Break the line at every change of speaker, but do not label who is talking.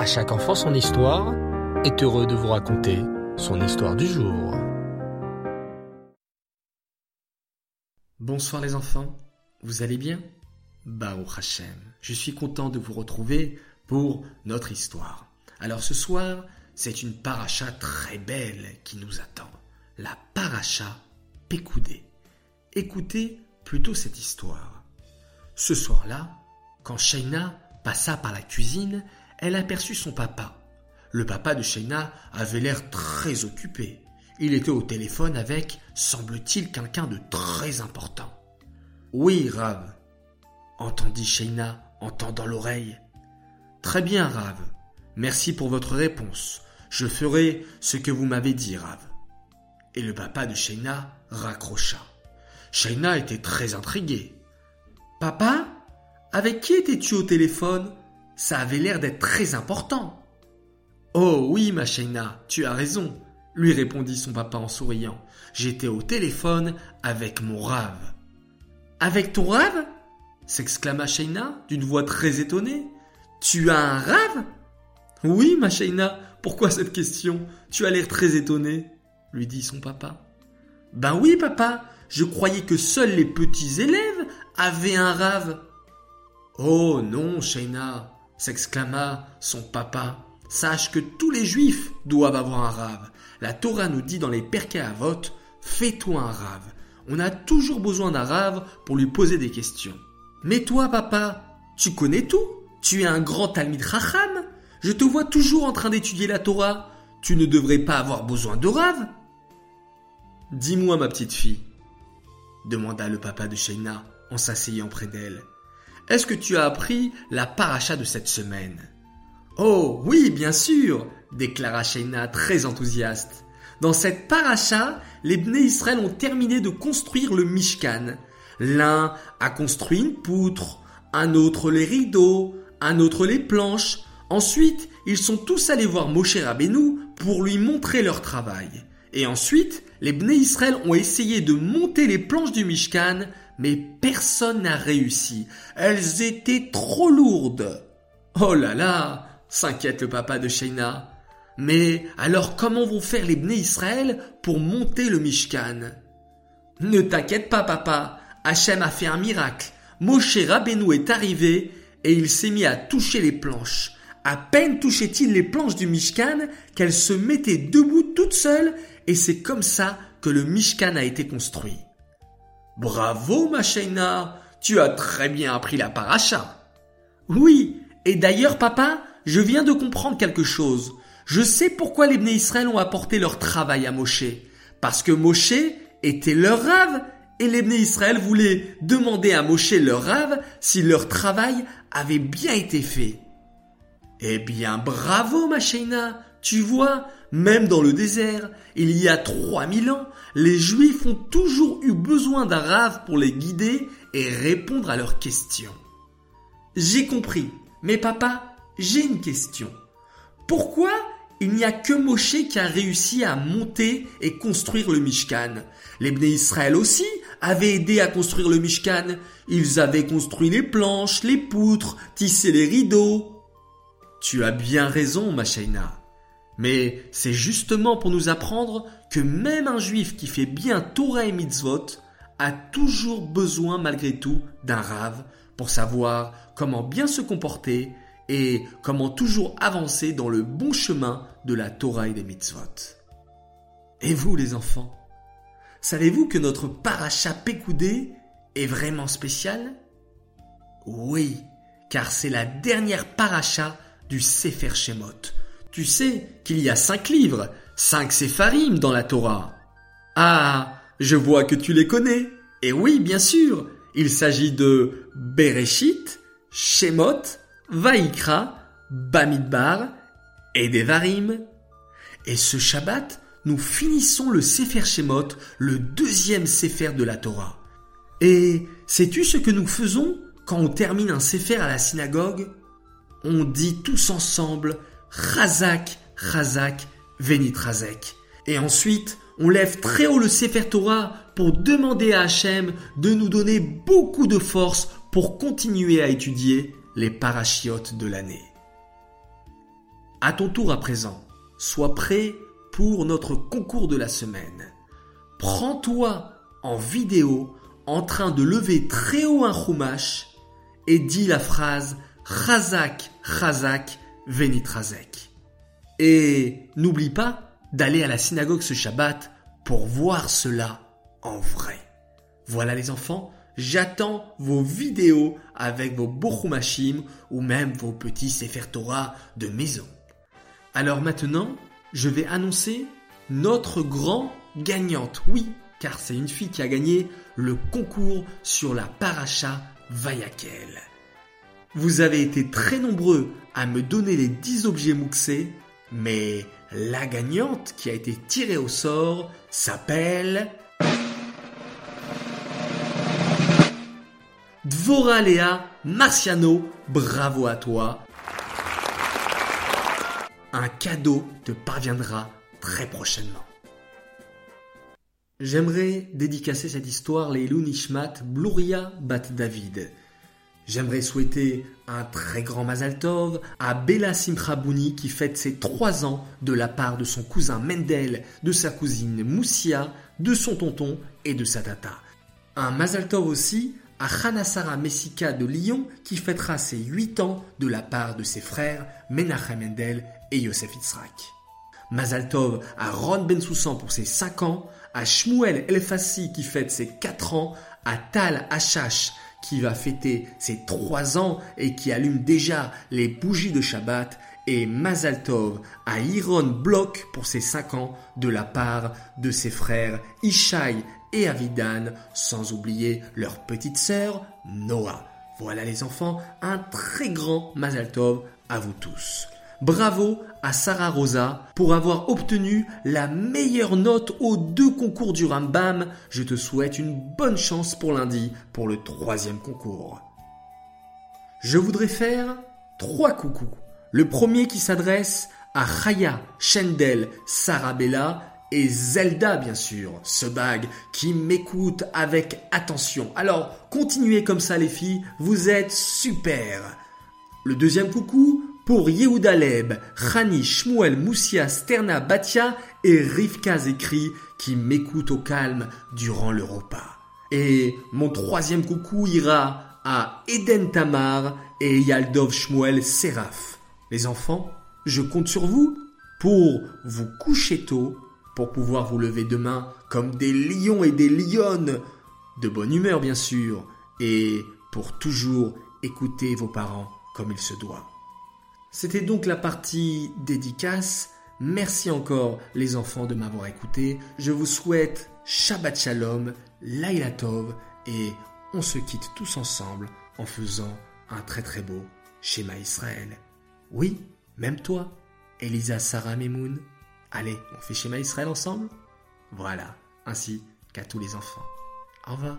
À chaque enfant son histoire est heureux de vous raconter son histoire du jour.
Bonsoir les enfants, vous allez bien? Baruch Hashem, je suis content de vous retrouver pour notre histoire. Alors ce soir, c'est une paracha très belle qui nous attend, la paracha Pécoudé. Écoutez plutôt cette histoire. Ce soir-là, quand Shaina passa par la cuisine, elle aperçut son papa. Le papa de Shaina avait l'air très occupé. Il était au téléphone avec, semble-t-il, quelqu'un de très important. Oui, Rav, entendit Shaina en tendant l'oreille. Très bien, Rav. Merci pour votre réponse. Je ferai ce que vous m'avez dit, Rav. Et le papa de Shaina raccrocha. Shaina était très intriguée. Papa, avec qui étais-tu au téléphone? Ça avait l'air d'être très important. Oh oui, ma Shaina, tu as raison, lui répondit son papa en souriant. J'étais au téléphone avec mon rave. Avec ton rave? s'exclama Shaina d'une voix très étonnée. Tu as un rave? Oui, ma Shaina, pourquoi cette question? Tu as l'air très étonnée, lui dit son papa. Ben oui, papa, je croyais que seuls les petits élèves avaient un rave. Oh non, Shaina, s'exclama son papa. Sache que tous les juifs doivent avoir un rave. La Torah nous dit dans les Perkei Avot, fais-toi un rave. On a toujours besoin d'un rave pour lui poser des questions. Mais toi, papa, tu connais tout? Tu es un grand Talmid Chacham? Je te vois toujours en train d'étudier la Torah. Tu ne devrais pas avoir besoin de rave? Dis-moi, ma petite fille, demanda le papa de Shaina en s'asseyant près d'elle. Est-ce que tu as appris la paracha de cette semaine? Oh oui, bien sûr, déclara Shaina très enthousiaste. Dans cette paracha, les Bnei Israël ont terminé de construire le Mishkan. L'un a construit une poutre, un autre les rideaux, un autre les planches. Ensuite, ils sont tous allés voir Moshe Rabbeinu pour lui montrer leur travail. Et ensuite, les Bnei Israël ont essayé de monter les planches du Mishkan, mais personne n'a réussi. Elles étaient trop lourdes. Oh là là, s'inquiète le papa de Shaina. Mais alors comment vont faire les Bnei Israël pour monter le Mishkan? Ne t'inquiète pas papa, Hachem a fait un miracle. Moshe Rabbeinu est arrivé et il s'est mis à toucher les planches. À peine touchait-il les planches du Mishkan qu'elles se mettaient debout toutes seules et c'est comme ça que le Mishkan a été construit. Bravo, ma tu as très bien appris la paracha. Oui, et d'ailleurs, papa, je viens de comprendre quelque chose. Je sais pourquoi les Bnei Israël ont apporté leur travail à Moshe. Parce que Moshe était leur rave et les Bnei Israël voulaient demander à Moshe leur rave si leur travail avait bien été fait. Eh bien, bravo, ma Tu vois, même dans le désert, il y a 3000 ans, les Juifs ont toujours eu besoin d'un rave pour les guider et répondre à leurs questions. J'ai compris, mais papa, j'ai une question. Pourquoi il n'y a que Moshe qui a réussi à monter et construire le Mishkan? Les Bnei Israël aussi avaient aidé à construire le Mishkan. Ils avaient construit les planches, les poutres, tissé les rideaux. Tu as bien raison, ma mais c'est justement pour nous apprendre que même un juif qui fait bien Torah et Mitzvot a toujours besoin malgré tout d'un rave pour savoir comment bien se comporter et comment toujours avancer dans le bon chemin de la Torah et des Mitzvot. Et vous les enfants, savez-vous que notre paracha Pécoudé est vraiment spécial? Oui, car c'est la dernière paracha du Sefer Shemot, tu sais qu'il y a cinq livres, cinq sépharim dans la Torah. Ah, je vois que tu les connais. Et oui, bien sûr, il s'agit de Bereshit, Shemot, Vaikra, Bamidbar et Devarim. Et ce Shabbat, nous finissons le Sefer Shemot, le deuxième Sefer de la Torah. Et sais-tu ce que nous faisons quand on termine un Sefer à la synagogue? On dit tous ensemble Chazak, Chazak, Venit Razek. Et ensuite, on lève très haut le Sefer Torah pour demander à Hachem de nous donner beaucoup de force pour continuer à étudier les parachiotes de l'année. À ton tour à présent, sois prêt pour notre concours de la semaine. Prends-toi en vidéo en train de lever très haut un chumash et dis la phrase Chazak, Chazak, Venitrazek. Et n'oublie pas d'aller à la synagogue ce Shabbat pour voir cela en vrai. Voilà les enfants, j'attends vos vidéos avec vos bochumashim ou même vos petits Sefer Torah de maison. Alors maintenant, je vais annoncer notre grand gagnante. Oui, car c'est une fille qui a gagné le concours sur la paracha Vayakel. Vous avez été très nombreux à me donner les 10 objets mouxés, mais la gagnante qui a été tirée au sort s'appelle Dvoralea Marciano. Bravo à toi. Un cadeau te parviendra très prochainement. J'aimerais dédicacer cette histoire les Nishmat Bluria Bat David. J'aimerais souhaiter un très grand Mazal Tov à Bella Simchabouni qui fête ses trois ans de la part de son cousin Mendel, de sa cousine Moussia, de son tonton et de sa tata. Un Mazal Tov aussi à Hanasara Messika de Lyon qui fêtera ses huit ans de la part de ses frères Menachem Mendel et Yosef Itzrak. Mazal Tov à Ron Bensoussan pour ses 5 ans, à Shmuel Elfassi qui fête ses 4 ans, à Tal Hachash qui va fêter ses 3 ans et qui allume déjà les bougies de Shabbat, et Mazal Tov à Iron Block pour ses 5 ans de la part de ses frères Ishai et Avidan, sans oublier leur petite sœur Noah. Voilà les enfants, un très grand Mazal Tov à vous tous. Bravo à Sarah Rosa pour avoir obtenu la meilleure note aux deux concours du Rambam. Je te souhaite une bonne chance pour lundi pour le troisième concours. Je voudrais faire trois coucous. Le premier qui s'adresse à Raya, Shendel, Sarabella et Zelda bien sûr, ce bag qui m'écoute avec attention. Alors continuez comme ça les filles, vous êtes super. Le deuxième coucou pour Yehuda Leb, Chani, Shmuel, Moussia, Sterna, Batia et Rivka Zekri qui m'écoutent au calme durant le repas. Et mon troisième coucou ira à Eden Tamar et Yaldov Shmuel Seraf. Les enfants, je compte sur vous pour vous coucher tôt, pour pouvoir vous lever demain comme des lions et des lionnes, de bonne humeur bien sûr, et pour toujours écouter vos parents comme il se doit. C'était donc la partie dédicace. Merci encore les enfants de m'avoir écouté. Je vous souhaite Shabbat Shalom, Laila Tov et on se quitte tous ensemble en faisant un très très beau schéma Israël. Oui, même toi, Elisa Sarah Memoun. Allez, on fait schéma Israël ensemble? Voilà, ainsi qu'à tous les enfants. Au revoir.